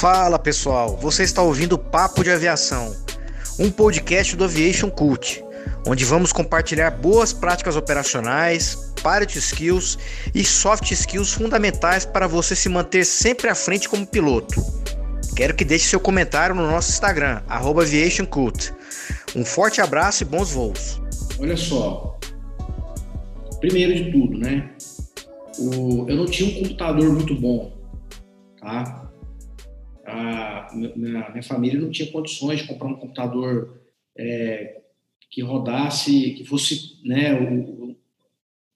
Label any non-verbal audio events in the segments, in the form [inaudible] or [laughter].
Fala pessoal, você está ouvindo Papo de Aviação, um podcast do Aviation Cult, onde vamos compartilhar boas práticas operacionais, pilot skills e soft skills fundamentais para você se manter sempre à frente como piloto. Quero que deixe seu comentário no nosso Instagram, @aviationcult. Um forte abraço e bons voos. Olha só, primeiro de tudo, né? O, eu não tinha um computador muito bom, tá? A minha, minha, família não tinha condições de comprar um computador é, que rodasse, que fosse né, o, o,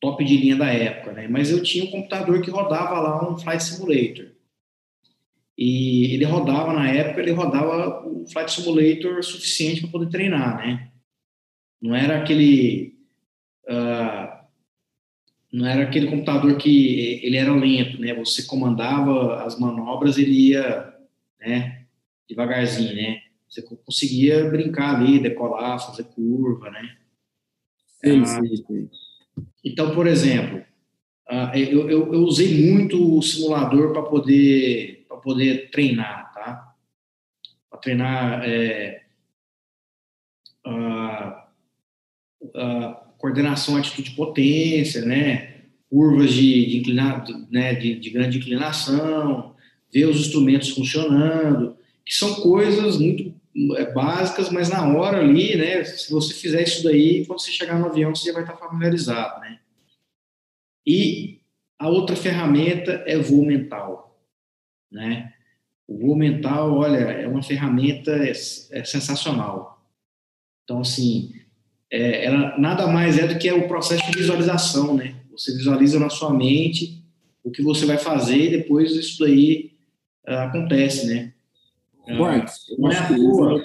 top de linha da época, né? Mas eu tinha um computador que rodava lá um Flight Simulator. E ele rodava, na época, ele rodava o Flight Simulator suficiente para poder treinar, né? Não era aquele... Uh, não era aquele computador que ele era lento, né? Você comandava as manobras, ele ia né? Devagarzinho, né? Você conseguia brincar ali, decolar, fazer curva, né? Sim, ah, sim, sim. Então, por exemplo, ah, eu, eu, eu, usei muito o simulador para poder, para poder treinar, tá? Para treinar é, a, a coordenação, atitude de potência, né? Curvas de, de, né? de, de grande inclinação, ver os instrumentos funcionando, que são coisas muito é, básicas, mas na hora ali, né, se você fizer isso daí, quando você chegar no avião, você já vai estar familiarizado, né? E a outra ferramenta é voo mental, né? O voo mental, olha, é uma ferramenta é, é sensacional. Então, assim, é, ela nada mais é do que o processo de visualização, né? Você visualiza na sua mente o que você vai fazer e depois isso daí acontece, né? Marcos, não é a rua.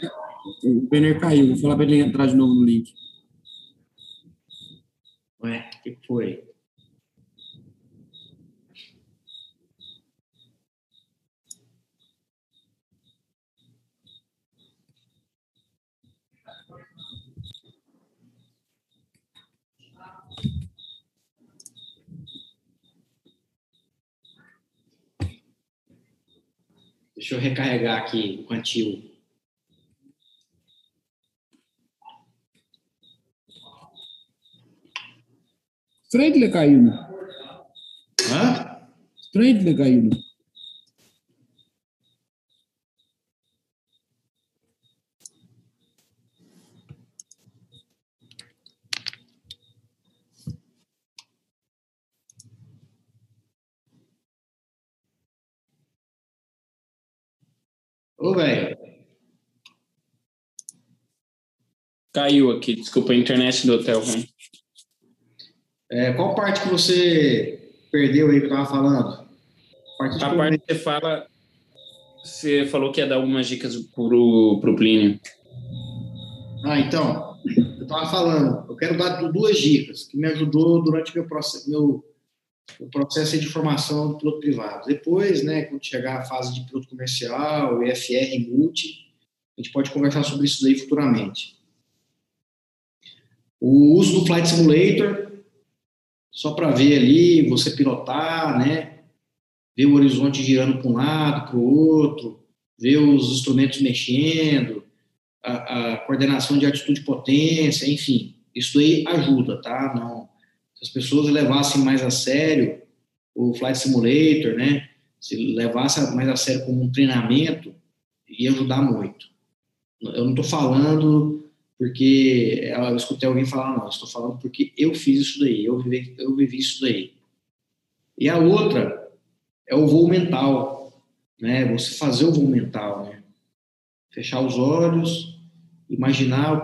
O banner caiu, vou falar para ele entrar de novo no link. Ué, o que foi? Deixa eu recarregar aqui o cantil. Que ele caiu. Hã? Estranho que ele caiu. Ô, velho. Caiu aqui, desculpa, a internet do hotel ruim. É, qual parte que você perdeu aí que eu tava falando? A, a parte que você fala, você falou que ia dar algumas dicas pro, pro Plínio. Ah, então, eu tava falando, eu quero dar duas dicas que me ajudou durante meu processo, meu o processo de formação do piloto privado. Depois, né, quando chegar a fase de piloto comercial, EFR multi, a gente pode conversar sobre isso daí futuramente. O uso do Flight Simulator, só para ver ali, você pilotar, né, ver o horizonte girando para um lado, para o outro, ver os instrumentos mexendo, a, a coordenação de atitude e potência, enfim, isso aí ajuda, tá? Não, se as pessoas levassem mais a sério o Flight Simulator, né? Se levasse mais a sério como um treinamento, ia ajudar muito. Eu não estou falando porque eu escutei alguém falar, não, estou falando porque eu fiz isso daí, eu vivi, eu vivi isso daí. E a outra é o voo mental, né? Você fazer o voo mental, né? Fechar os olhos, imaginar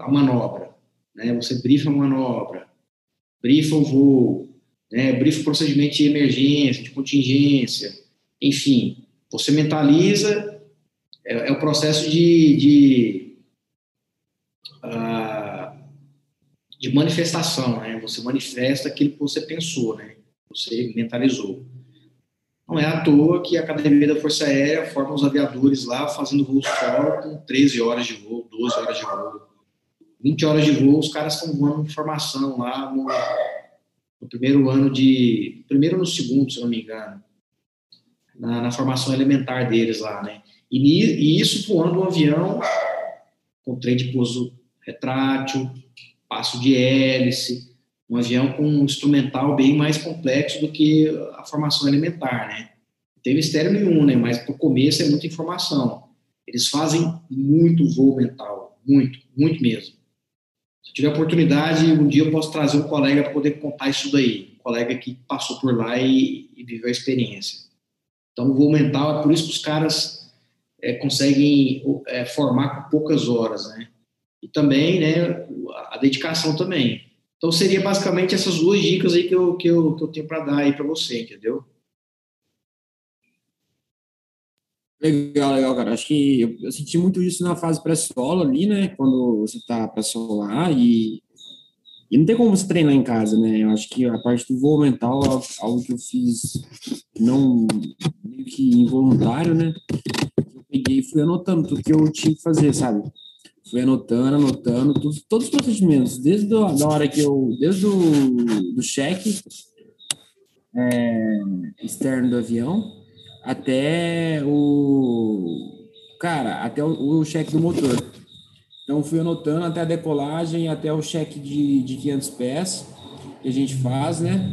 a manobra, né? Você brifa a manobra, brifa o voo, né, brifa o procedimento de emergência, de contingência, enfim, você mentaliza, é, é o processo de, de, uh, de manifestação, né, você manifesta aquilo que você pensou, né, você mentalizou. Não é à toa que a Academia da Força Aérea forma os aviadores lá fazendo voos fora com 13 horas de voo, 12 horas de voo. 20 horas de voo, os caras estão voando formação lá no, no, primeiro ano de. Primeiro no segundo, se não me engano. na, na formação elementar deles lá, né? E, e isso voando um avião com trem de pouso retrátil, passo de hélice, um avião com um instrumental bem mais complexo do que a formação elementar, né? Tem mistério nenhum, né? Mas para o começo é muita informação. Eles fazem muito voo mental, muito, muito mesmo. Se tiver oportunidade, um dia eu posso trazer um colega para poder contar isso daí, um colega que passou por lá e, e viveu a experiência. Então, o voo mental é por isso que os caras é, conseguem é, formar com poucas horas, né? E também, né, a dedicação também. Então, seria basicamente essas duas dicas aí que eu, que eu, que eu tenho para dar aí para você, entendeu? Legal, legal, cara. Acho que eu, senti muito isso na fase pré-solo ali, né? Quando você tá pré-solar e, e não tem como você treinar em casa, né? Eu acho que a parte do voo mental é algo que eu fiz não meio que involuntário, né? Eu peguei e fui anotando tudo que eu tinha que fazer, sabe? Fui anotando, anotando tudo, todos os procedimentos, desde a, da hora que eu, desde o do cheque é, externo do avião, até o. Cara, até o, o cheque do motor. Então, fui anotando até a decolagem, até o cheque de, de 500 pés que a gente faz, né?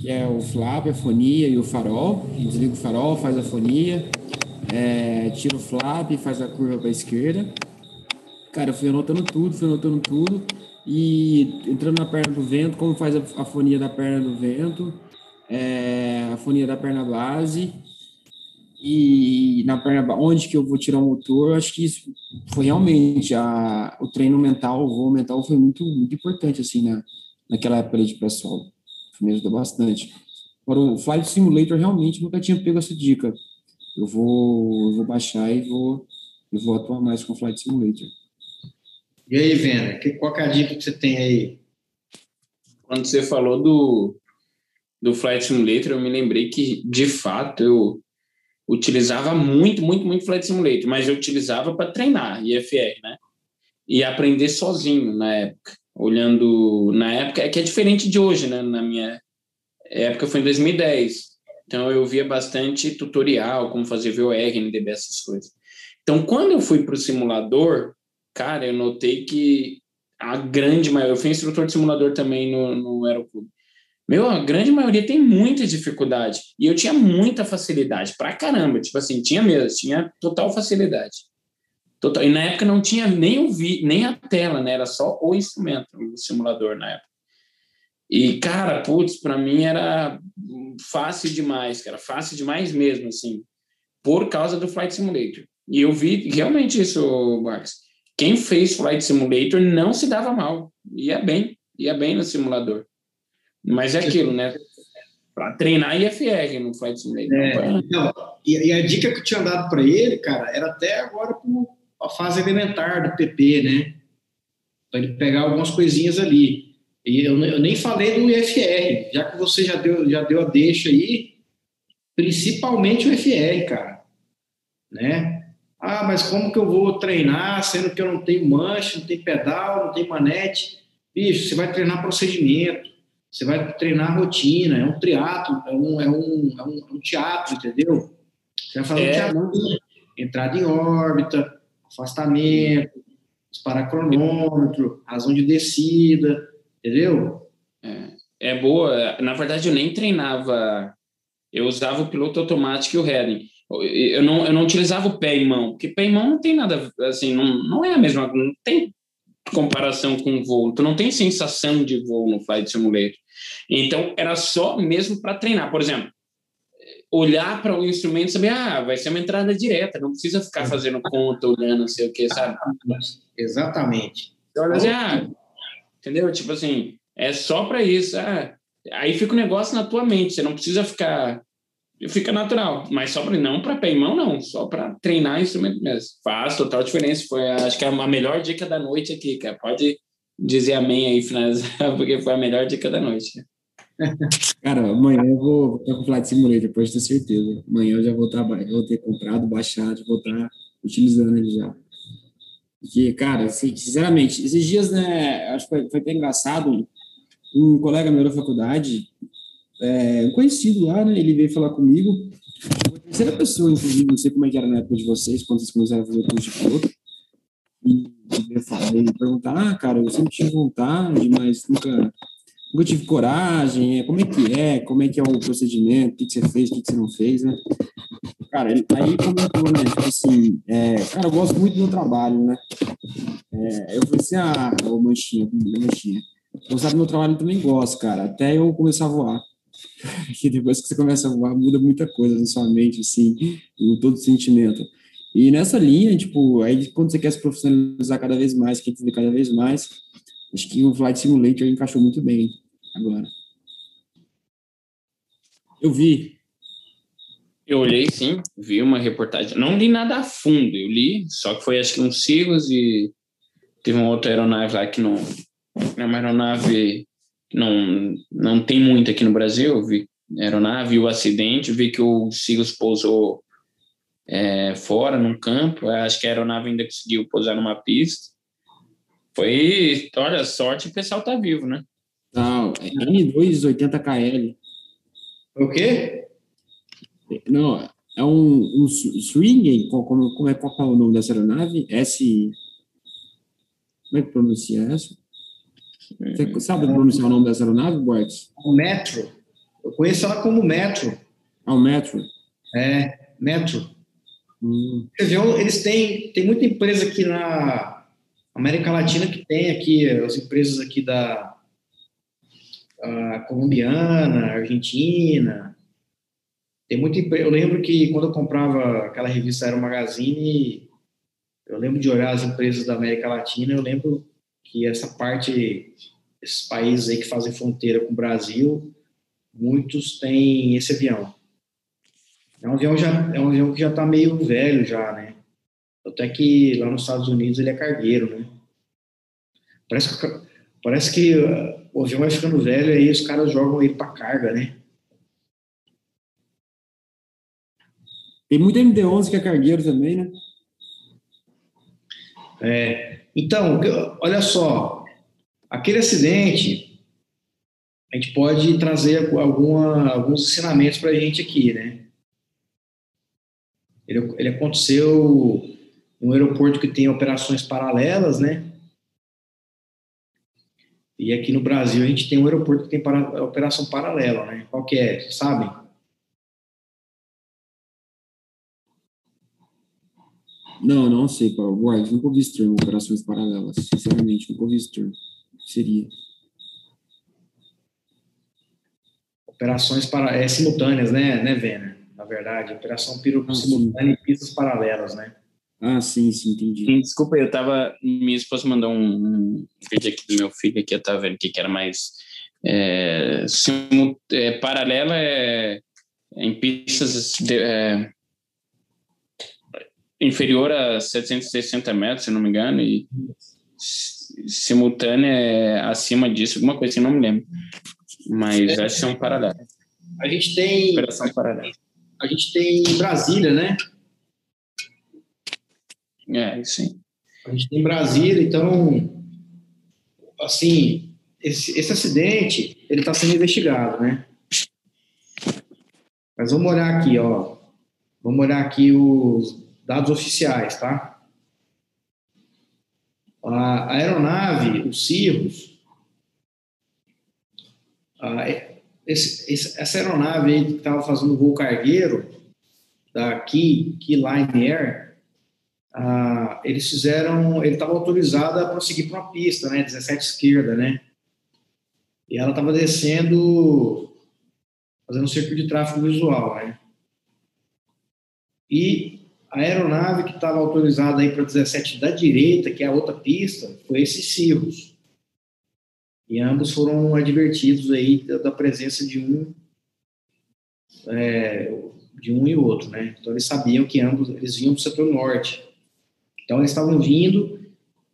Que é o flap, a fonia e o farol. Desliga o farol, faz a fonia, é, tira o flap, faz a curva para a esquerda. Cara, eu fui anotando tudo, fui anotando tudo. E entrando na perna do vento, como faz a, a fonia da perna do vento, é, a fonia da perna base e na perna onde que eu vou tirar o motor, acho que isso foi realmente a, o treino mental, o voo mental foi muito, muito importante, assim, na, naquela época de pré-solo. Me ajudou bastante. Agora, o Flight Simulator realmente nunca tinha pego essa dica. Eu vou, eu vou baixar e vou, eu vou atuar mais com o Flight Simulator. E aí, Vena, qual é a dica que você tem aí? Quando você falou do, do Flight Simulator, eu me lembrei que, de fato, eu utilizava muito, muito, muito Flight Simulator, mas eu utilizava para treinar IFR, né? E aprender sozinho na época. Olhando na época, é que é diferente de hoje, né? Na minha época foi em 2010. Então eu via bastante tutorial, como fazer VOR, NDB, essas coisas. Então quando eu fui para o simulador, cara, eu notei que a grande maioria, eu fui instrutor de simulador também no, no Aeroclube. Meu, a grande maioria tem muita dificuldade. E eu tinha muita facilidade, pra caramba. Tipo assim, tinha mesmo, tinha total facilidade. Total. E na época não tinha nem o vi, nem a tela, né? Era só o instrumento, o simulador na época. E, cara, putz, pra mim era fácil demais, cara. Fácil demais mesmo, assim. Por causa do Flight Simulator. E eu vi realmente isso, Marcos. Quem fez Flight Simulator não se dava mal. Ia bem, ia bem no simulador. Mas é aquilo, né? Para treinar IFR no Flight Simulator. É, então, e, e, a dica que eu tinha dado para ele, cara, era até agora a fase elementar do PP, né? Para ele pegar algumas coisinhas ali. E eu, eu, nem falei do IFR, já que você já deu, já deu a deixa aí, principalmente o IFR, cara. Né? Ah, mas como que eu vou treinar sendo que eu não tenho manche, não tenho pedal, não tenho manete? Bicho, você vai treinar procedimento você vai treinar rotina, é um triatlo, é um, é um, é um, é um teatro, entendeu? Você vai fazer é. um teatro, entrada em órbita, afastamento, disparar cronômetro, razão de descida, entendeu? É, é boa. Na verdade, eu nem treinava, eu usava o piloto automático e o heading. Eu não, eu não utilizava o pé e mão, porque pé e mão não tem nada, assim, não, não é a mesma, não tem comparação com voo. Tu não tem sensação de voo no Flight Simulator. Então, era só mesmo para treinar. Por exemplo, olhar para o instrumento e saber, ah, vai ser uma entrada direta, não precisa ficar fazendo conta, olhando, não sei o que, sabe? Exatamente. Então, assim, ah, entendeu? Tipo assim, é só para isso. Ah, aí fica o um negócio na tua mente, você não precisa ficar. Fica natural, mas só para não para pé e mão, não, só para treinar instrumento mesmo. Faz total diferença. Foi, acho que é a melhor dica da noite aqui, cara. Pode dizer amém aí, finalizar, [laughs] porque foi a melhor dica da noite. Cara, amanhã eu vou estar com o Flight Simulator, pode ter certeza. Amanhã eu já vou, estar, vou ter comprado, baixado, vou estar utilizando ele já. Porque, cara, assim, sinceramente, esses dias, né, acho que foi, foi até engraçado, um colega meu da faculdade, é, conhecido lá, né, ele veio falar comigo, Uma terceira pessoa, inclusive, não sei como é que era na época de vocês, quando vocês começaram a fazer o curso de piloto, e, e perguntar, ah, cara, eu sempre tive vontade, mas nunca, nunca tive coragem, como é que é, como é que é o procedimento, o que, que você fez, o que, que você não fez, né? Cara, ele aí comentou, né, tipo assim, é, cara, eu gosto muito do meu trabalho, né? É, eu falei assim, ah, ô manchinha, manchinha, gostar do meu trabalho também gosto, cara, até eu começar a voar. que [laughs] depois que você começa a voar, muda muita coisa na sua mente, assim, em todo sentimento. E nessa linha, tipo, aí quando você quer se profissionalizar cada vez mais, quer entender cada vez mais, acho que o Flight Simulator encaixou muito bem agora. Eu vi. Eu olhei, sim, vi uma reportagem. Não li nada a fundo, eu li, só que foi acho que uns siglos e teve uma outra aeronave lá que não. É uma aeronave que não, não tem muito aqui no Brasil. Eu vi aeronave, o acidente, vi que o Sigos pousou é, fora, num campo. Acho que a aeronave ainda conseguiu pousar numa pista. Foi, olha, sorte o pessoal tá vivo, né? Não, é N280KL. O quê? Não, é um, um swing, como, como é, qual é o nome dessa aeronave? S... Como é que pronuncia essa? Você sabe pronunciar o nome dessa aeronave, Borges? O Metro. Eu conheço ela como Metro. Ah, o Metro. É, Metro. Hum. Eles têm, tem muita empresa aqui na América Latina que tem aqui, as empresas aqui da colombiana, argentina. Tem muita Eu lembro que quando eu comprava aquela revista Aero Magazine, eu lembro de olhar as empresas da América Latina, eu lembro que essa parte, esses países aí que fazem fronteira com o Brasil, muitos têm esse avião. É um avião, já, é um avião que já está meio velho já, né? Até que lá nos Estados Unidos ele é cargueiro, né? Parece que, parece que uh, o avião vai ficando velho e aí os caras jogam ele para carga, né? Tem muito MD-11 que é cargueiro também, né? É, então, olha só, aquele acidente, a gente pode trazer alguma, alguns ensinamentos para a gente aqui, né? Ele, ele aconteceu em um aeroporto que tem operações paralelas, né? E aqui no Brasil a gente tem um aeroporto que tem para, operação paralela, né? Qual que é? Sabem? Não, não sei, Paulo. Guarda, nunca ouvi esse termo, operações paralelas. Sinceramente, nunca ouvi esse termo. O que seria? Operações para, é, simultâneas, né, né, Vena? Na verdade, operação piro ah, simultânea e pistas paralelas, né? Ah, sim, sim, entendi. Desculpa, eu tava. Minha esposa mandou um, um vídeo aqui do meu filho aqui, eu tava vendo que era mais. É, é, paralela é, em pistas de, é, inferior a 760 metros, se não me engano, e simultânea é acima disso, alguma coisa assim, não me lembro. Mas acho que é um paralelo. A gente tem. Operação paralela a gente tem Brasília, né? É, sim. A gente tem Brasília, então, assim, esse, esse acidente, ele está sendo investigado, né? Mas vamos olhar aqui, ó. Vamos olhar aqui os dados oficiais, tá? A aeronave, o Cirrus, esse, esse, essa aeronave aí que estava fazendo voo cargueiro, da Key, Key Line Air, ah, eles fizeram, ele estava autorizado a prosseguir para uma pista, né, 17 esquerda, né, e ela estava descendo, fazendo um circuito de tráfego visual, né, e a aeronave que estava autorizada aí para 17 da direita, que é a outra pista, foi esse Cirrus. E ambos foram advertidos aí da, da presença de um é, de um e outro, né? Então eles sabiam que ambos eles vinham do setor norte. Então eles estavam vindo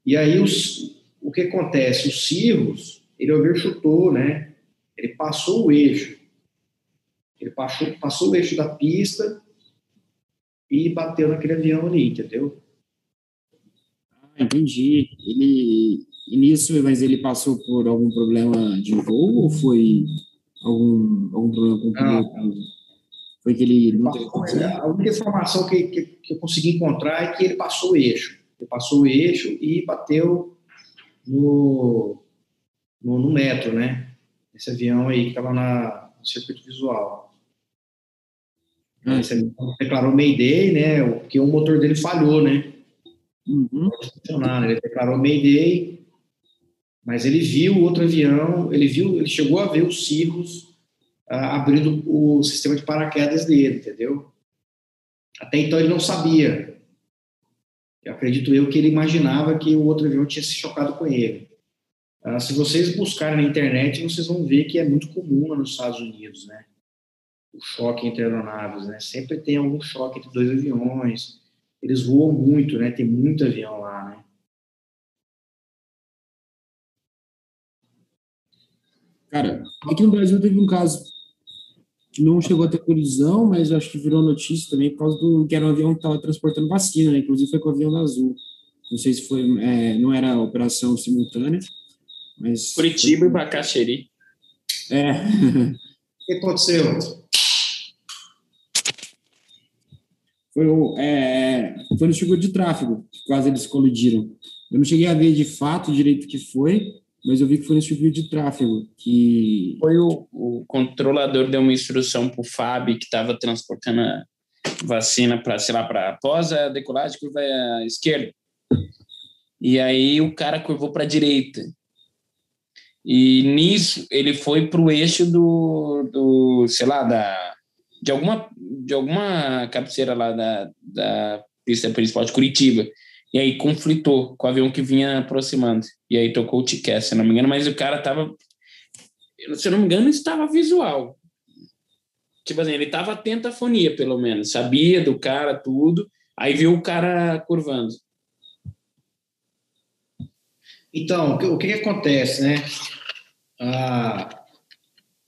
e aí os, o que acontece? O Cirrus ele overchutou, né? Ele passou o eixo. Ele passou, passou o eixo da pista e bateu naquele avião ali, entendeu? Ah, entendi. Ele e nisso, mas ele passou por algum problema de voo ou foi algum, algum problema com o piloto? Foi que ele não passou, A única informação que, que, que, eu consegui encontrar é que ele passou o eixo. Ele passou o eixo e bateu no, no, no metro, né? Esse avião aí que estava no circuito visual. Hum. Esse avião declarou Mayday, né? Porque o motor dele falhou, né? Uhum. Funcionar, né? Ele declarou Mayday, mas ele viu outro avião, ele viu, ele chegou a ver os cirros abrindo o sistema de paraquedas dele, entendeu? Até então ele não sabia. Eu acredito eu que ele imaginava que o outro avião tinha se chocado com ele. Ah, se vocês buscarem na internet, vocês vão ver que é muito comum nos Estados Unidos, né? O choque entre aeronaves, né? Sempre tem algum choque entre dois aviões. Eles voam muito, né? Tem muito avião lá, né? Cara, aqui no Brasil teve um caso não chegou a ter colisão, mas acho que virou notícia também por causa do que era um avião que estava transportando vacina, né? Inclusive foi com o avião da Azul. Não sei se foi, é, não era operação simultânea, mas. Curitiba foi... e Bacaxeri. É. O que aconteceu? Foi, o, é, foi no seguro de tráfego que quase eles colidiram. Eu não cheguei a ver de fato direito o que foi, mas eu vi que foi nesse vídeo de tráfego que foi o, o controlador deu uma instrução para o Fábio que estava transportando a vacina para sei lá para após a decolagem curva à esquerda. E aí o cara curvou para a direita. E nisso ele foi para o eixo do, do sei lá da de alguma de alguma cabeceira lá da, da pista principal de Curitiba e aí conflitou com o avião que vinha aproximando. E aí tocou o ticket, se não me engano, mas o cara tava. Se eu não me engano, estava visual. Tipo assim, ele estava atento à fonia, pelo menos. Sabia do cara, tudo. Aí viu o cara curvando. Então, o que, que acontece, né? Ah,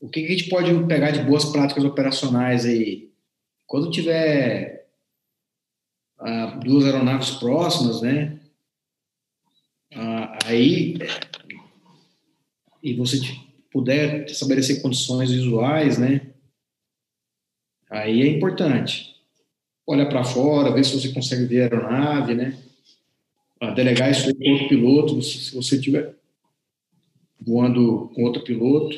o que, que a gente pode pegar de boas práticas operacionais aí? Quando tiver ah, duas aeronaves próximas, né? Ah, aí, e você puder estabelecer condições visuais, né? Aí é importante. Olha para fora, ver se você consegue ver a aeronave, né? Ah, delegar isso aí com outro piloto, se você estiver voando com outro piloto.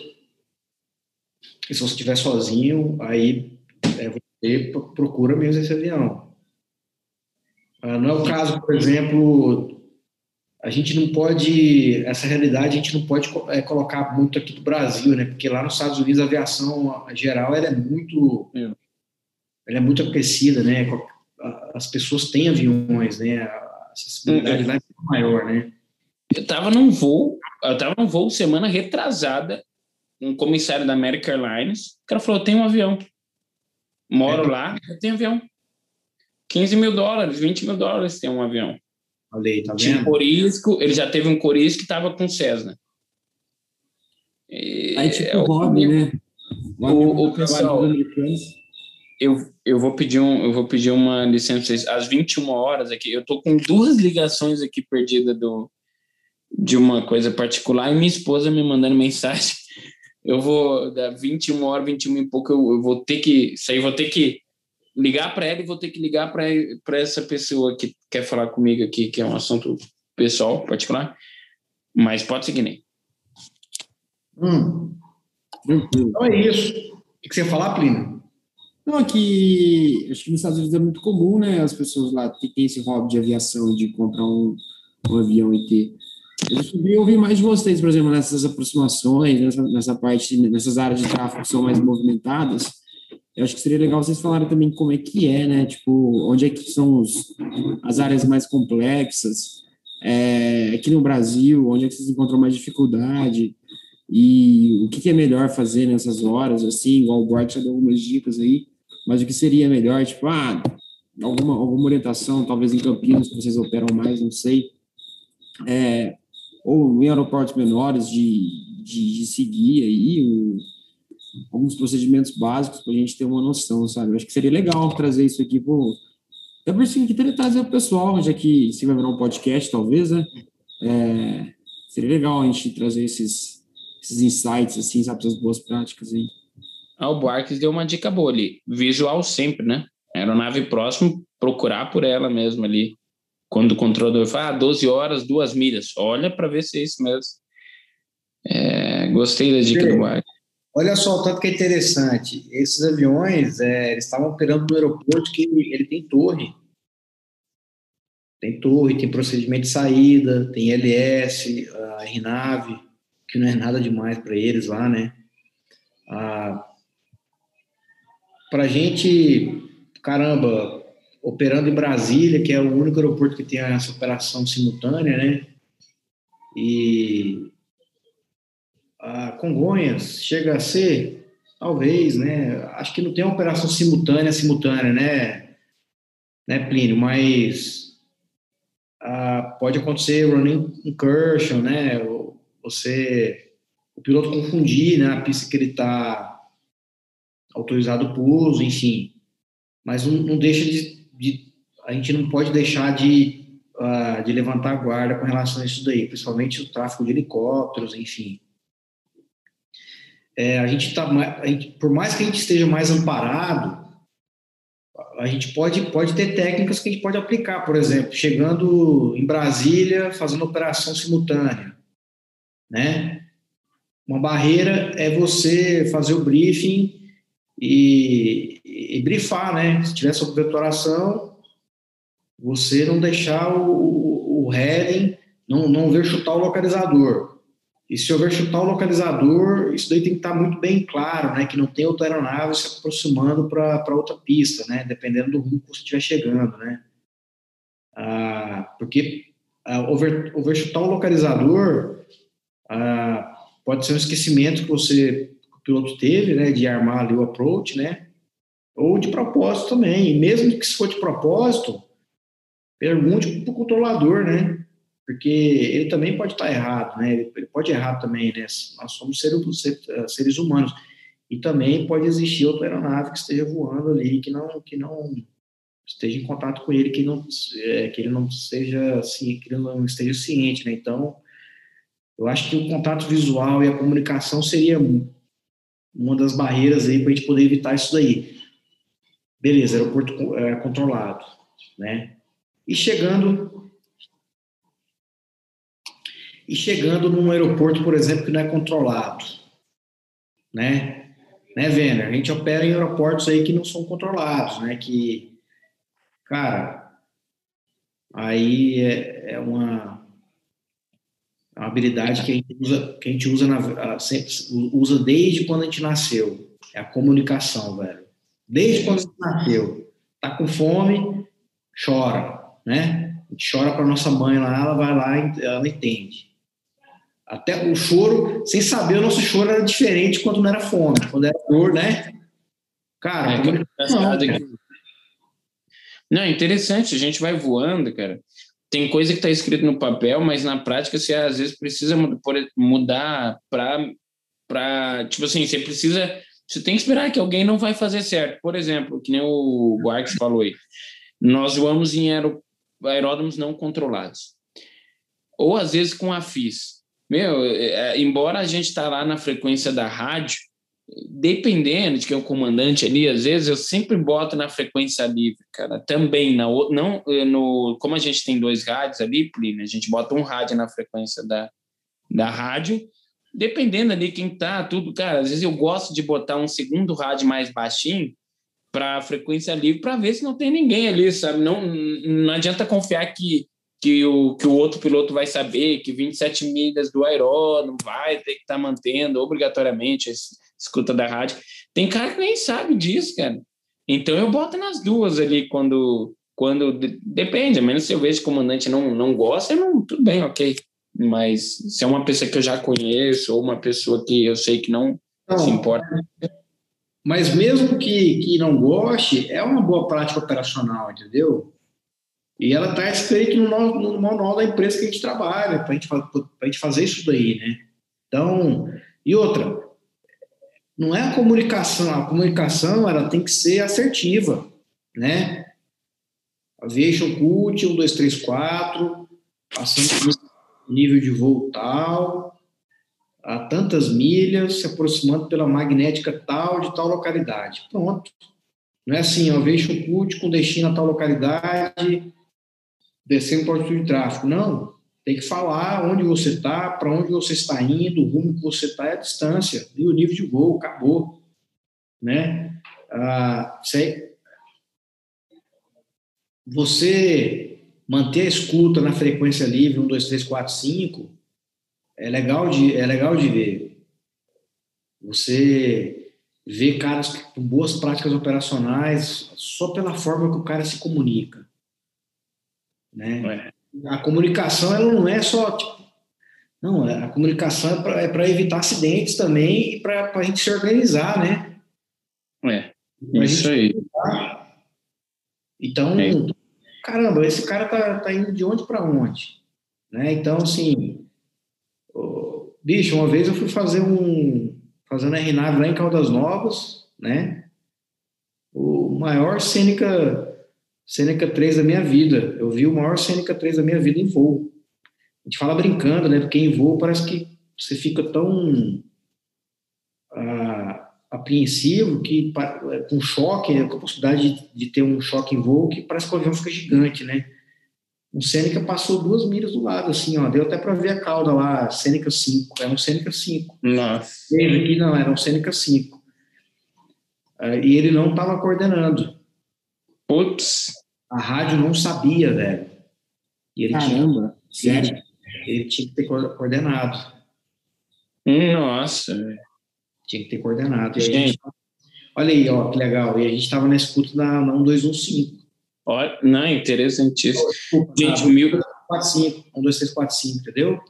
E se você estiver sozinho, aí é, você procura mesmo esse avião. Ah, não é o caso, por exemplo, a gente não pode, essa realidade a gente não pode é, colocar muito aqui do Brasil, né? Porque lá nos Estados Unidos a aviação geral ela é muito, é. ela é muito aquecida, né? As pessoas têm aviões, né? A acessibilidade uhum. lá é maior, né? Eu estava num voo, eu estava num voo semana retrasada, um comissário da American Airlines, o cara falou, tem um avião, moro é. lá, eu tenho avião. 15 mil dólares, 20 mil dólares tem um avião. Olha tá Tinha um Corisco, ele já teve um Corisco que estava com Cessna. E aí, tipo, é o hobby, né? O, o, o pessoal, eu, eu vou pedir um, eu vou pedir uma licença às 21 horas aqui. Eu tô com duas ligações aqui perdidas do de uma coisa particular e minha esposa me mandando [laughs] mensagem. Eu vou da 21 horas, 21 e pouco eu, eu vou ter que sair, vou ter que ligar para ela e vou ter que ligar para essa pessoa que quer falar comigo aqui, que é um assunto pessoal, particular. Mas pode seguir, nem. Hum. Então é isso. O que você ia falar, Plínio? Não, aqui, acho que nos Estados Unidos é muito comum, né? As pessoas lá têm esse hobby de aviação, de comprar um, um avião e ter. Eu queria ouvir mais de vocês, por exemplo, nessas aproximações, nessa, nessa parte, nessas áreas de tráfego que são mais movimentadas eu acho que seria legal vocês falarem também como é que é, né? Tipo, onde é que são os, as áreas mais complexas, é, aqui no Brasil, onde é que vocês encontram mais dificuldade e o que, que é melhor fazer nessas horas, assim, igual o Bart já deu algumas dicas aí, mas o que seria melhor, tipo, ah, alguma, alguma orientação, talvez em Campinas, que vocês operam mais, não sei, é, ou em aeroportos menores de, de, de seguir aí o alguns procedimentos básicos para a gente ter uma noção, sabe? Eu acho que seria legal trazer isso aqui para até por isso que queria trazer o pessoal, já que se vai virar um podcast, talvez, né? É, seria legal a gente trazer esses, esses insights, assim, sabe, essas boas práticas aí. Ah, o Buarques deu uma dica boa ali. Visual sempre, né? Aeronave próximo, procurar por ela mesmo ali. Quando o controlador fala, ah, 12 horas, duas milhas. Olha para ver se é isso mesmo. É, gostei da dica do Buarques. Olha só, tanto que é interessante. Esses aviões, é, eles estavam operando no aeroporto que ele tem torre. Tem torre, tem procedimento de saída, tem LS, a RNAV, que não é nada demais para eles lá, né? Ah, para a gente, caramba, operando em Brasília, que é o único aeroporto que tem essa operação simultânea, né? E a Congonhas chega a ser, talvez, né? Acho que não tem uma operação simultânea, simultânea, né? Né, Plínio? Mas ah, pode acontecer running incursion, né? Você, o piloto confundir, né? A pista que ele está autorizado para uso, enfim. Mas não, não deixa de, de, a gente não pode deixar de uh, de levantar a guarda com relação a isso daí, principalmente o tráfego de helicópteros, enfim. É, a gente está, por mais que a gente esteja mais amparado, a gente pode, pode ter técnicas que a gente pode aplicar, por exemplo, chegando em Brasília, fazendo operação simultânea, né? Uma barreira é você fazer o briefing e, e brifar, né? Se tiver sob vetoração, você não deixar o, o heading, não, não ver chutar o localizador. E se houver chutar o localizador, isso daí tem que estar muito bem claro, né? Que não tem outra aeronave se aproximando para outra pista, né? Dependendo do rumo que você estiver chegando, né? Ah, porque ah, over, overchutar o localizador ah, pode ser um esquecimento que você que o piloto teve, né? De armar ali o approach, né? Ou de propósito também. E mesmo que se for de propósito, pergunte para o controlador, né? Porque ele também pode estar errado, né? Ele pode errar também, né? Nós somos seres, seres humanos e também pode existir outra aeronave que esteja voando ali que não que não esteja em contato com ele, que não é, que ele não seja assim, que ele não esteja ciente, né? Então, eu acho que o contato visual e a comunicação seria uma das barreiras aí para a gente poder evitar isso daí. Beleza, aeroporto é, controlado, né? E chegando e chegando num aeroporto, por exemplo, que não é controlado, né? Né, Venner? A gente opera em aeroportos aí que não são controlados, né? Que, cara, aí é, é uma, é uma habilidade que a gente usa, que a gente usa, na, sempre, usa desde quando a gente nasceu. É a comunicação, velho. Desde quando a gente nasceu. Tá com fome, chora, né? A gente chora para nossa mãe lá, ela vai lá ela entende. Até o choro, sem saber, o nosso choro era diferente quando não era fome, quando era dor, né? Cara, é, não, cara. não, é interessante, a gente vai voando, cara. Tem coisa que está escrito no papel, mas na prática você às vezes precisa mudar para para tipo assim, você precisa você tem que esperar que alguém não vai fazer certo. Por exemplo, que nem o Guarques falou aí. Nós voamos em aeródromos não controlados. Ou às vezes com a FIS. Meu, é, é, embora a gente tá lá na frequência da rádio, dependendo de quem é o comandante ali, às vezes eu sempre boto na frequência livre, cara. Também na não eh, no como a gente tem dois rádios ali, Plínio, a gente bota um rádio na frequência da, da rádio. Dependendo ali quem tá, tudo, cara, às vezes eu gosto de botar um segundo rádio mais baixinho para frequência livre para ver se não tem ninguém ali, sabe? Não não adianta confiar que que o, que o outro piloto vai saber que 27 milhas do aeródromo vai ter que estar tá mantendo obrigatoriamente a escuta da rádio. Tem cara que nem sabe disso, cara. Então eu boto nas duas ali quando quando depende, a menos se eu vejo que o comandante não não gosta, não, tudo bem, ok. Mas se é uma pessoa que eu já conheço ou uma pessoa que eu sei que não, não se importa. Mas mesmo que, que não goste, é uma boa prática operacional, entendeu? E ela está escrita no, no, manual da empresa que a gente trabalha, para a gente fazer isso daí, né? Então, e outra, não é a comunicação, a comunicação ela tem que ser assertiva, né? Aviation Cult, 1, 2, 3, 4, passando nível de voo tal, a tantas milhas, se aproximando pela magnética tal de tal localidade. Pronto. Não é assim, vejo o CUT com destino a tal localidade, descendo para altitude de tráfego. Não. Tem que falar onde você está, para onde você está indo, o rumo que você está, é a distância e o nível de voo, acabou. Né? Ah, você manter a escuta na frequência livre 1, 2, 3, 4, 5 é legal de, é legal de ver. Você vê caras com boas práticas operacionais só pela forma que o cara se comunica. Né? É. A comunicação ela não é só tipo, não, a comunicação é para é evitar acidentes também e para a gente se organizar, né? É, isso aí. Então, é. caramba, esse cara tá, tá indo de onde para onde? Né? Então, assim, bicho, uma vez eu fui fazer um, fazendo RNAV lá em Caldas Novas, né? O maior Cênica, Cênica 3 da minha vida. Eu vi o maior Cênica 3 da minha vida em voo. A gente fala brincando, né? Porque em voo parece que você fica tão ah, apreensivo que com choque, né? com a possibilidade de, de ter um choque em voo, que parece que o avião fica gigante, né? Um Seneca passou duas milhas do lado, assim, ó. Deu até para ver a cauda lá, Seneca 5. Era um Seneca 5. Nossa. Ele aqui não, era um Seneca 5. Uh, ah, e ele não estava coordenando. Putz. A rádio não sabia, velho. E ele Caramba, tinha, sério? Ele, ele tinha que ter coordenado. Nossa, velho. Tinha que ter coordenado. E a gente, olha aí, ó, que legal. E a gente estava na escuta da, na 1215. Olha, não, interessantíssimo. Gente, mil. 4, 5, 1, 2, 3, 4, 5, entendeu?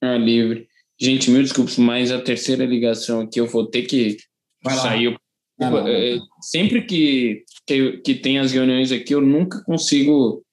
Ah, livre. Gente, mil desculpas, mas a terceira ligação aqui eu vou ter que sair. É, sempre que, que, que tem as reuniões aqui, eu nunca consigo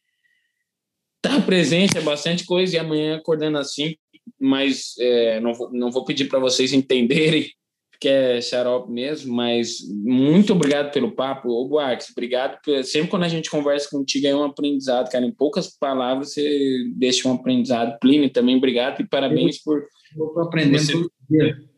estar presente, é bastante coisa, e amanhã acordando assim, mas é, não, vou, não vou pedir para vocês entenderem que é xarope mesmo, mas muito obrigado pelo papo. Ô, Buarque, obrigado. Sempre quando a gente conversa contigo é um aprendizado, cara. Em poucas palavras você deixa um aprendizado. Plínio, também obrigado e parabéns por... Estou aprendendo você... todo dia.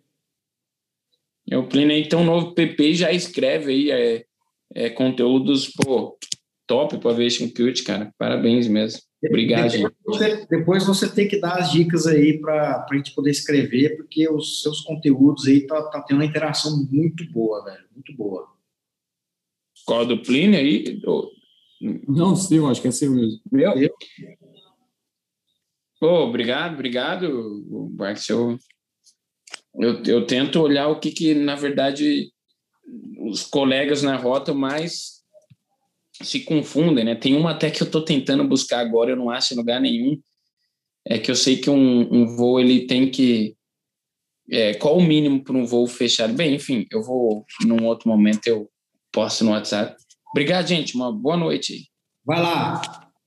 É, o Plínio aí tem um novo PP já escreve aí é, é conteúdos, pô, top para Vision Cute, cara. Parabéns mesmo. Obrigado. Depois você, depois você tem que dar as dicas aí para a gente poder escrever, porque os seus conteúdos aí tá, tá tendo uma interação muito boa, velho. Muito boa. Qual do Plínio aí? Não, seu, acho que é seu mesmo. Meu? Eu? Oh, obrigado, obrigado, Bart. Eu, eu, tento olhar o que, que, na verdade, os colegas na rota mais se confundem, né? Tem uma até que eu estou tentando buscar agora, eu não acho em lugar nenhum. É que eu sei que um, um voo ele tem que é, qual o mínimo para um voo fechado? Bem, enfim, eu vou num outro momento eu posto no WhatsApp. Obrigado, gente. Uma boa noite. Vai lá.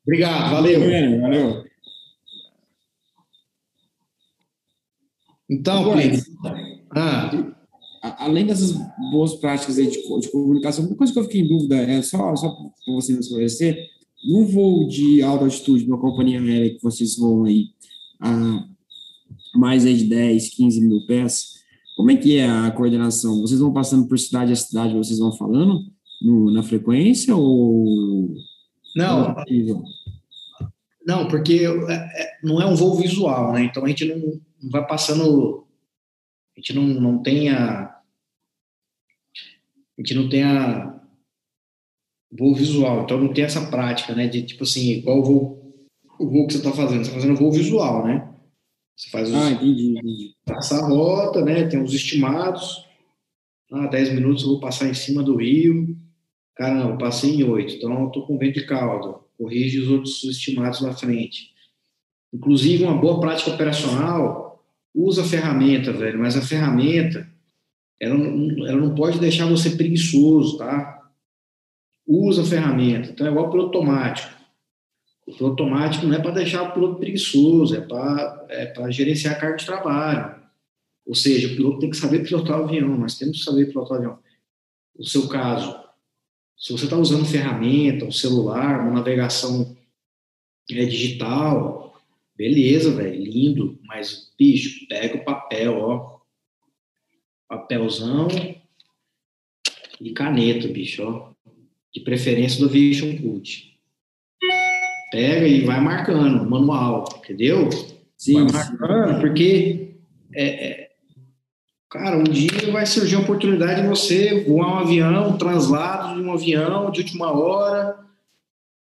Obrigado. Valeu. Valeu. Então, Plínio. Ah além dessas boas práticas de, de, comunicação, uma coisa que eu fiquei em dúvida é só, só para você me esclarecer, no voo de alta altitude, uma companhia aérea que vocês voam aí a mais aí de 10, 15 mil pés, como é que é a coordenação? Vocês vão passando por cidade a cidade, vocês vão falando no, na frequência ou... Não, não, porque é, é, não é um voo visual, né? Então a gente não vai passando, a gente não, não tem a, a gente não tem a voo visual, então não tem essa prática, né, de tipo assim, igual o voo, o voo que você está fazendo, você está fazendo voo visual, né? Você faz os, ah, entendi, entendi. Passa a rota, né, tem os estimados, ah, 10 minutos eu vou passar em cima do rio, caramba, passei em 8, então eu estou com vento de caldo, corrige os outros estimados na frente. Inclusive, uma boa prática operacional, usa a ferramenta, velho, mas a ferramenta ela não, ela não pode deixar você preguiçoso, tá? Usa a ferramenta. Então, é igual o piloto automático. O automático não é para deixar o piloto preguiçoso, é para é gerenciar a carga de trabalho. Ou seja, o piloto tem que saber pilotar o avião, nós temos que saber pilotar o avião. No seu caso, se você está usando ferramenta, um celular, uma navegação é, digital, Beleza, velho, lindo, mas, bicho, pega o papel, ó. Papelzão e caneta, bicho, ó. De preferência do Vision Cult. Pega e vai marcando, manual, entendeu? Sim, vai marcando, porque é, é, cara, um dia vai surgir a oportunidade de você voar um avião, um translado de um avião de última hora.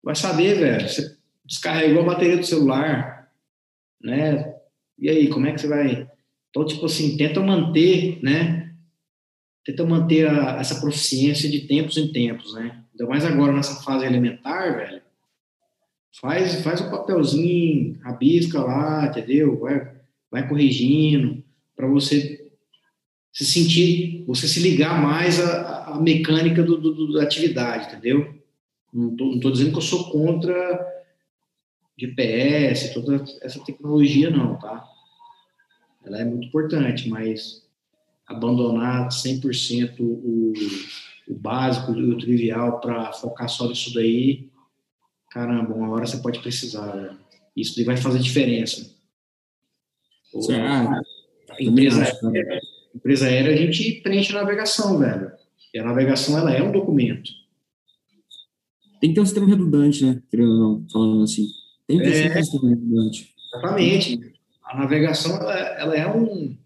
Vai saber, velho. Você descarregou a bateria do celular, né? E aí, como é que você vai? Então, tipo assim, tenta manter, né? Tenta manter a, essa proficiência de tempos em tempos, né? Ainda mais agora nessa fase elementar, velho. Faz, faz o papelzinho, rabisca lá, entendeu? Vai, vai corrigindo para você se sentir, você se ligar mais à, à mecânica do, do, da atividade, entendeu? Não estou dizendo que eu sou contra GPS, toda essa tecnologia, não, tá? Ela é muito importante, mas abandonar 100% o, o básico e o trivial para focar só nisso daí, caramba, uma hora você pode precisar. Né? Isso daí vai fazer diferença. Certo. A empresa, aérea, empresa aérea, a gente preenche a navegação, velho. E a navegação, ela é um documento. Tem que ter um sistema redundante, né? Querendo ou não, falando assim. Tem que é, um sistema redundante. Exatamente. A navegação, ela, ela, é um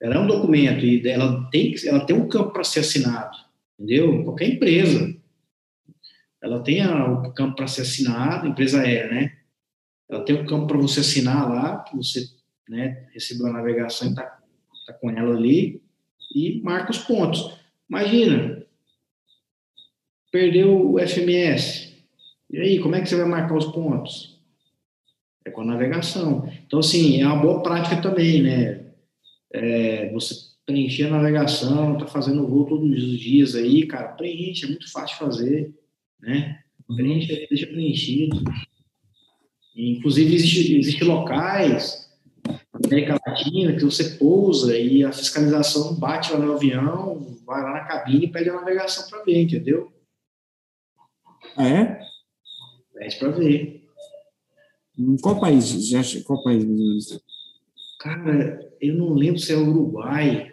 ela é um documento e ela tem, ela tem um campo para ser assinado, entendeu? Qualquer empresa. Ela tem o campo para ser assinado, empresa aérea, né? Ela tem um campo para você assinar lá, que você né, recebeu a navegação e está tá com ela ali, e marca os pontos. Imagina, perdeu o FMS. E aí, como é que você vai marcar os pontos? É com a navegação. Então, assim, é uma boa prática também, né? É, você preencher a navegação, tá fazendo voo todos os dias aí, cara, preenche, é muito fácil de fazer, né? Preenche, deixa preenchido. Inclusive, existem existe locais América Latina, que você pousa e a fiscalização bate lá no avião, vai lá na cabine e pede a navegação para ver, entendeu? Ah, é? Pede para ver. Em qual país? Já, qual país? Cara, eu não lembro se é o Uruguai.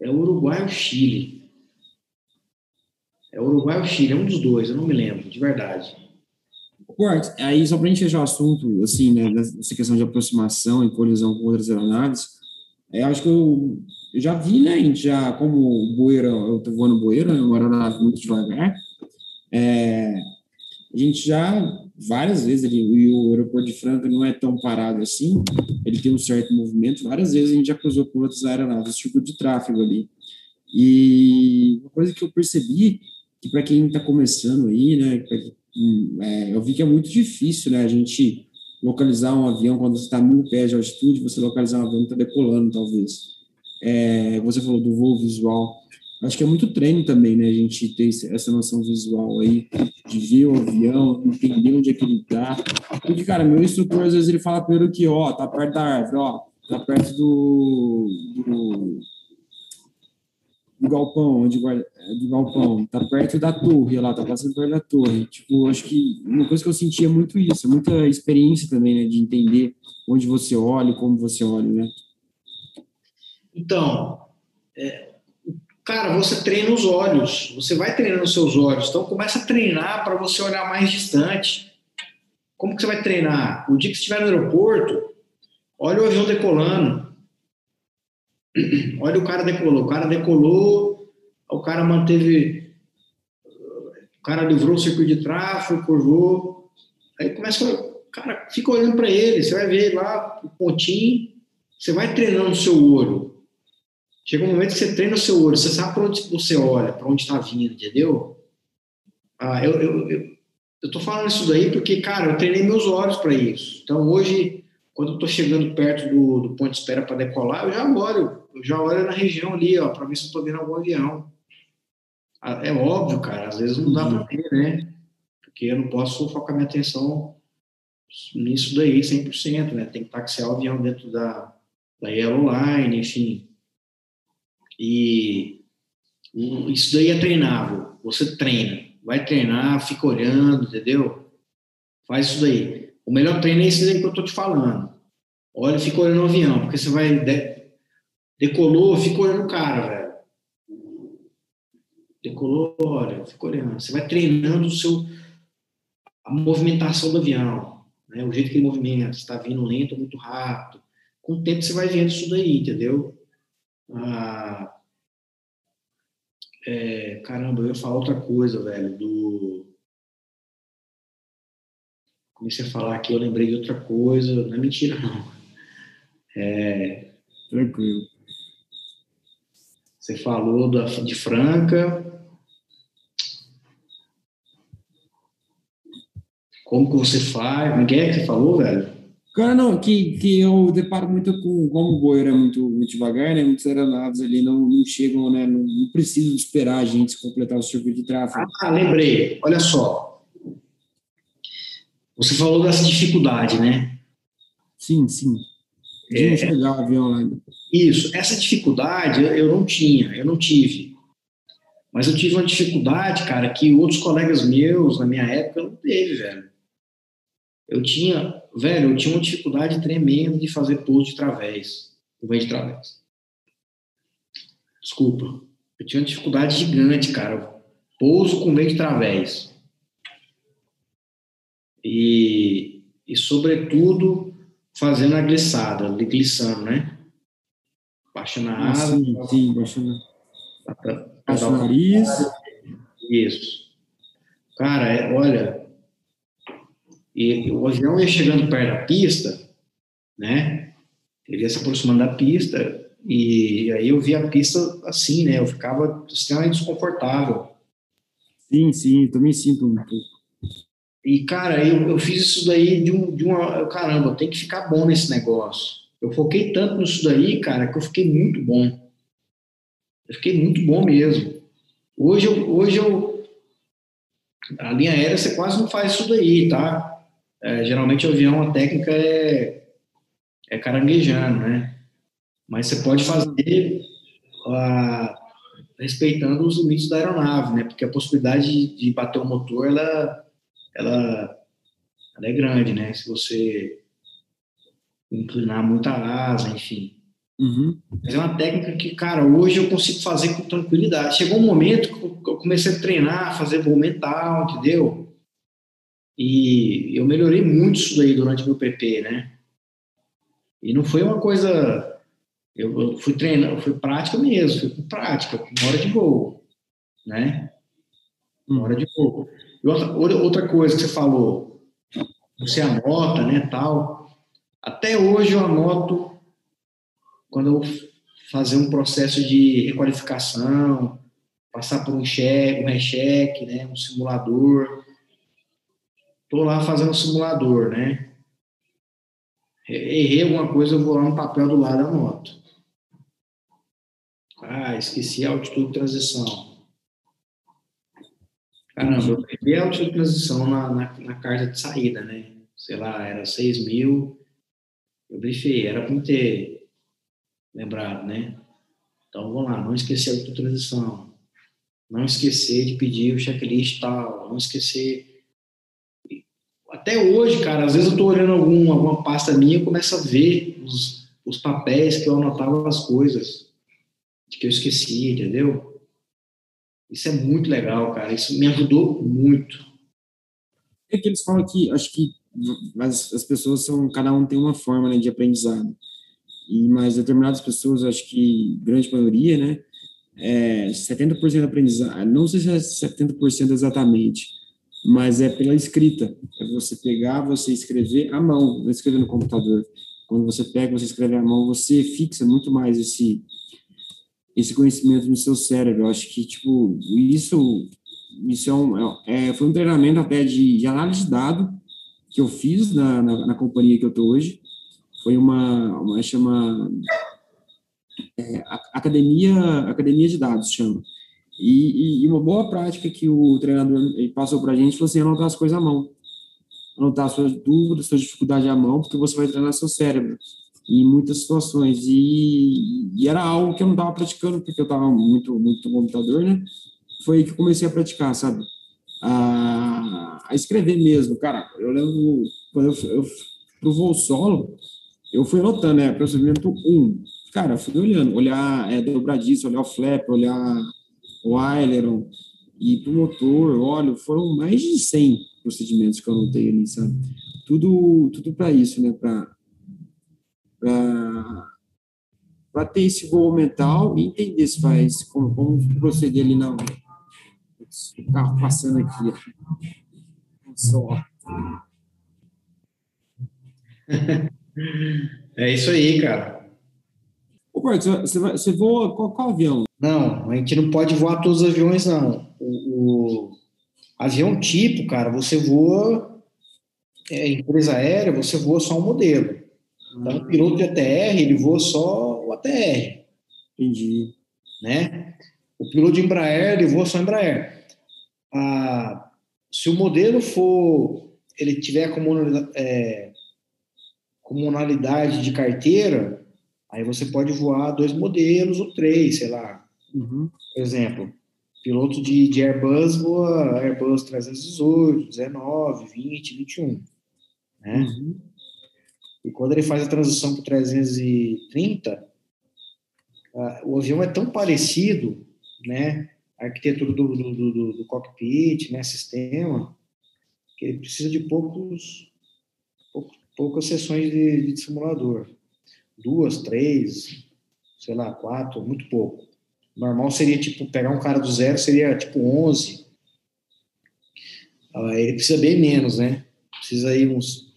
É o Uruguai ou o Chile. É Uruguai ou Chile, é um dos dois, eu não me lembro, de verdade. Corte, aí só para a gente fechar o assunto, assim, né, dessa questão de aproximação e colisão com outras aeronaves, é, acho que eu, eu já vi, né, gente já, como Boeira, eu estou voando Boeira, é uma aeronave muito devagar, é, a gente já, várias vezes, ele, e o aeroporto de Franca não é tão parado assim, ele tem um certo movimento, várias vezes a gente já cruzou com outras aeronaves, tipo de tráfego ali. E uma coisa que eu percebi, que para quem está começando aí, né, Hum, é, eu vi que é muito difícil, né? A gente localizar um avião quando você está mil pés de altitude, você localizar um avião que está decolando, talvez. É, você falou do voo visual. Acho que é muito treino também, né? A gente ter essa noção visual aí, de ver o avião, entender onde é que ele está. Porque, cara, meu instrutor, às vezes, ele fala primeiro que, ó, tá perto da árvore, ó, tá perto do, do do galpão, onde guarda, é, do galpão, tá perto da torre lá, tá passando perto da torre. Tipo, acho que uma coisa que eu sentia é muito isso, muita experiência também, né, de entender onde você olha, como você olha, né? Então, é, cara, você treina os olhos, você vai treinando os seus olhos, então começa a treinar para você olhar mais distante. Como que você vai treinar? O dia que você estiver no aeroporto, olha o avião decolando, [clears throat] Olha, o cara decolou. O cara decolou, o cara manteve. O cara livrou o circuito de tráfego, curvou. Aí começa. Cara, fica olhando para ele. Você vai ver lá o pontinho. Você vai treinando o seu olho. Chega um momento que você treina o seu olho. Você sabe para onde você olha, para onde está vindo, entendeu? Ah, eu, eu, eu, eu tô falando isso daí porque, cara, eu treinei meus olhos para isso. Então, hoje, quando eu estou chegando perto do, do ponto de espera para decolar, eu já olho eu já olho na região ali, ó, para ver se eu tô vendo algum avião. Ah, é óbvio, cara, às vezes não dá para ver, né? Porque eu não posso focar minha atenção nisso daí 100%, né? Tem que taxiar o avião dentro da, da Yellow Line, enfim. E isso daí é treinável. Você treina, vai treinar, fica olhando, entendeu? Faz isso daí. O melhor treino é esse aí que eu tô te falando. Olha, fica olhando o avião, porque você vai. De... Decolou, fica olhando o cara, velho. Decolou, olha, fica olhando. Você vai treinando o seu, a movimentação do avião, né? o jeito que ele movimenta, se está vindo lento ou muito rápido. Com o tempo você vai vendo isso daí, entendeu? Ah, é, caramba, eu ia falar outra coisa, velho, do... Comecei a falar aqui, eu lembrei de outra coisa, não é mentira, não. É... Tranquilo. Você falou da, de Franca. Como que você faz? Como é que você falou, velho? Cara, não, que, que eu deparo muito com como o boi era muito, muito devagar, né? Muitas aeronaves ali não, não chegam, né? Não, não precisam esperar a gente completar o circuito de tráfego. Ah, lembrei. Olha só. Você falou dessa dificuldade, né? Sim, sim. De É. não chegar o avião lá. Isso. Essa dificuldade eu não tinha, eu não tive. Mas eu tive uma dificuldade, cara, que outros colegas meus, na minha época, não teve, velho. Eu tinha, velho, eu tinha uma dificuldade tremenda de fazer pouso de través, o de través. Desculpa. Eu tinha uma dificuldade gigante, cara. Pouso com meio de través. E, e sobretudo, fazendo a glissada, glissando, né? Baixando a Ah, asa, sim, sim, baixando, baixa o nariz. Isso. Cara, é, olha, e o avião ia chegando perto da pista, né? Ele ia se aproximando da pista e aí eu via a pista assim, né? Eu ficava extremamente desconfortável. Sim, sim, eu também sinto um pouco. E, cara, eu, eu fiz isso daí de, um, de uma. Caramba, tenho que ficar bom nesse negócio. Eu foquei tanto nisso daí, cara, que eu fiquei muito bom. Eu fiquei muito bom mesmo. Hoje eu. Hoje eu a linha aérea você quase não faz isso daí, tá? É, geralmente o avião, a técnica é, é caranguejando, né? Mas você pode fazer ah, respeitando os limites da aeronave, né? Porque a possibilidade de, de bater o motor, ela, ela, ela é grande, né? Se você inclinar muito a asa, enfim. Uhum. Mas é uma técnica que, cara, hoje eu consigo fazer com tranquilidade. Chegou um momento que eu comecei a treinar, fazer voo mental, entendeu? E eu melhorei muito isso daí durante meu PP, né? E não foi uma coisa. Eu, eu fui treinando, foi prática mesmo, foi com prática, com hora de voo, né? Hum. hora de voo. E outra, outra coisa que você falou, você anota, né, tal. Até hoje eu anoto quando eu fazer um processo de requalificação, passar por um cheque, um recheque, né, um simulador. Tô lá fazendo simulador, né? Errei alguma coisa, eu vou lá no papel do lado e anoto. Ah, esqueci a altitude de transição. Caramba, eu perdi a altitude de transição na, na, na carta de saída, né? Sei lá, era 6 mil. Eu brifei, era para ter lembrado, né? Então, vamos lá, não esquecer a altitude de transição. Não esquecer de pedir o checklist tal. Não esquecer. Até hoje, cara, às vezes eu tô olhando algum, alguma pasta minha e começo a ver os, os papéis que eu anotava as coisas que eu esqueci, entendeu? Isso é muito legal, cara. Isso me ajudou muito. É que eles falam que, acho que as, as pessoas são, cada um tem uma forma né, de aprendizado. E, mas determinadas pessoas, acho que grande maioria, né, é 70% aprendizado, não sei se é 70% exatamente, mas é pela escrita. É você pegar, você escrever à mão, não escrever no computador. Quando você pega, você escreve à mão, você fixa muito mais esse esse conhecimento no seu cérebro. Eu acho que, tipo, isso, isso é um, é, foi um treinamento até de, de análise de dado que eu fiz na, na, na companhia que eu estou hoje. Foi uma, uma chama é, academia, academia de dados, chama. E, e, e, uma boa prática que o treinador passou para a gente foi assim, anotar as coisas à mão. Anotar suas dúvidas, suas dificuldades à mão, porque você vai treinar seu cérebro em muitas situações. E, e era algo que eu não estava praticando, porque eu estava muito, muito no computador, né? Foi aí que eu comecei a praticar, sabe? A, a escrever mesmo. Cara, eu lembro quando eu, eu voo solo, eu fui anotando, né? Procedimento 1. Cara, eu fui olhando, olhar é, dobradiço, olhar o flap, olhar o aileron e pro motor, olha, foram mais de 100 procedimentos que eu anotei ali, sabe? Tudo, tudo para isso, né? Para para ter esse voo mental e entender se faz, como, como proceder ali na o carro passando aqui. Só. [laughs] É isso aí, cara. Ô, Porto, você, você voa qual, qual, avião? Não, a gente não pode voar todos os aviões, não. O, o avião tipo, cara, você voa, é, empresa aérea, você voa só um modelo. Então, o piloto de ATR, ele voa só o ATR. Entendi. Né? O piloto de Embraer, ele voa só Embraer. Ah, se o modelo for, ele tiver como é, comunalidade de carteira, aí você pode voar dois modelos ou três, sei lá. Uhum. Por exemplo, piloto de, de Airbus voa Airbus 318, 19, 20, 21. Né? Uhum. E quando ele faz a transição para o 330, uh, o avião é tão parecido, né? A arquitetura do, do, do, do cockpit, né? Sistema, que ele precisa de poucos, poucos poucas sessões de, de simulador. Duas, três, sei lá, quatro, muito pouco. Normal seria, tipo, pegar um cara do zero, seria, tipo, 11. Uh, ele precisa bem menos, né? Precisa aí uns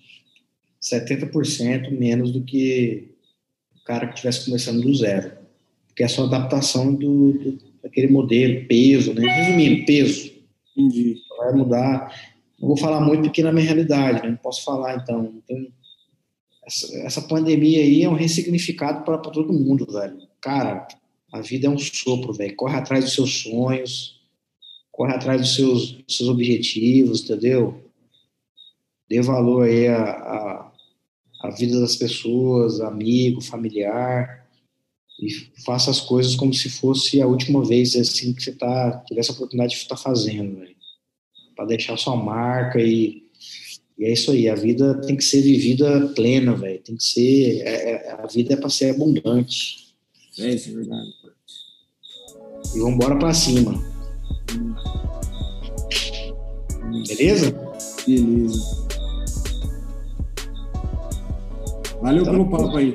70% menos do que o cara que estivesse começando do zero. Porque é só adaptação do, do, daquele modelo, peso, né? Resumindo, peso. Entendi. Vai mudar. Não vou falar muito porque na minha realidade, né? Não posso falar, então. então essa, essa pandemia aí é um ressignificado para todo mundo, velho. Cara, a vida é um sopro, velho. Corre atrás dos seus sonhos, corre atrás dos seus, dos seus objetivos, entendeu? Dê valor aí a, a a vida das pessoas, amigo, familiar, e faça as coisas como se fosse a última vez assim que você tá tivesse a oportunidade de estar fazendo, para deixar sua marca e, e, é isso aí. A vida tem que ser vivida plena, velho. Tem que ser é, é a vida é para ser abundante. É isso, é verdade. E vamos embora para cima. Beleza? Beleza. Valeu então, pelo papo aí.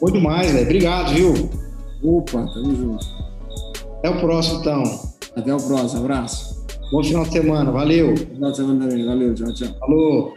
Foi demais, velho. Obrigado, viu? Opa, tamo junto. Até o próximo, então. Até o próximo, abraço. Bom final de semana, valeu. Bom final de semana também, valeu, tchau, tchau. Falou.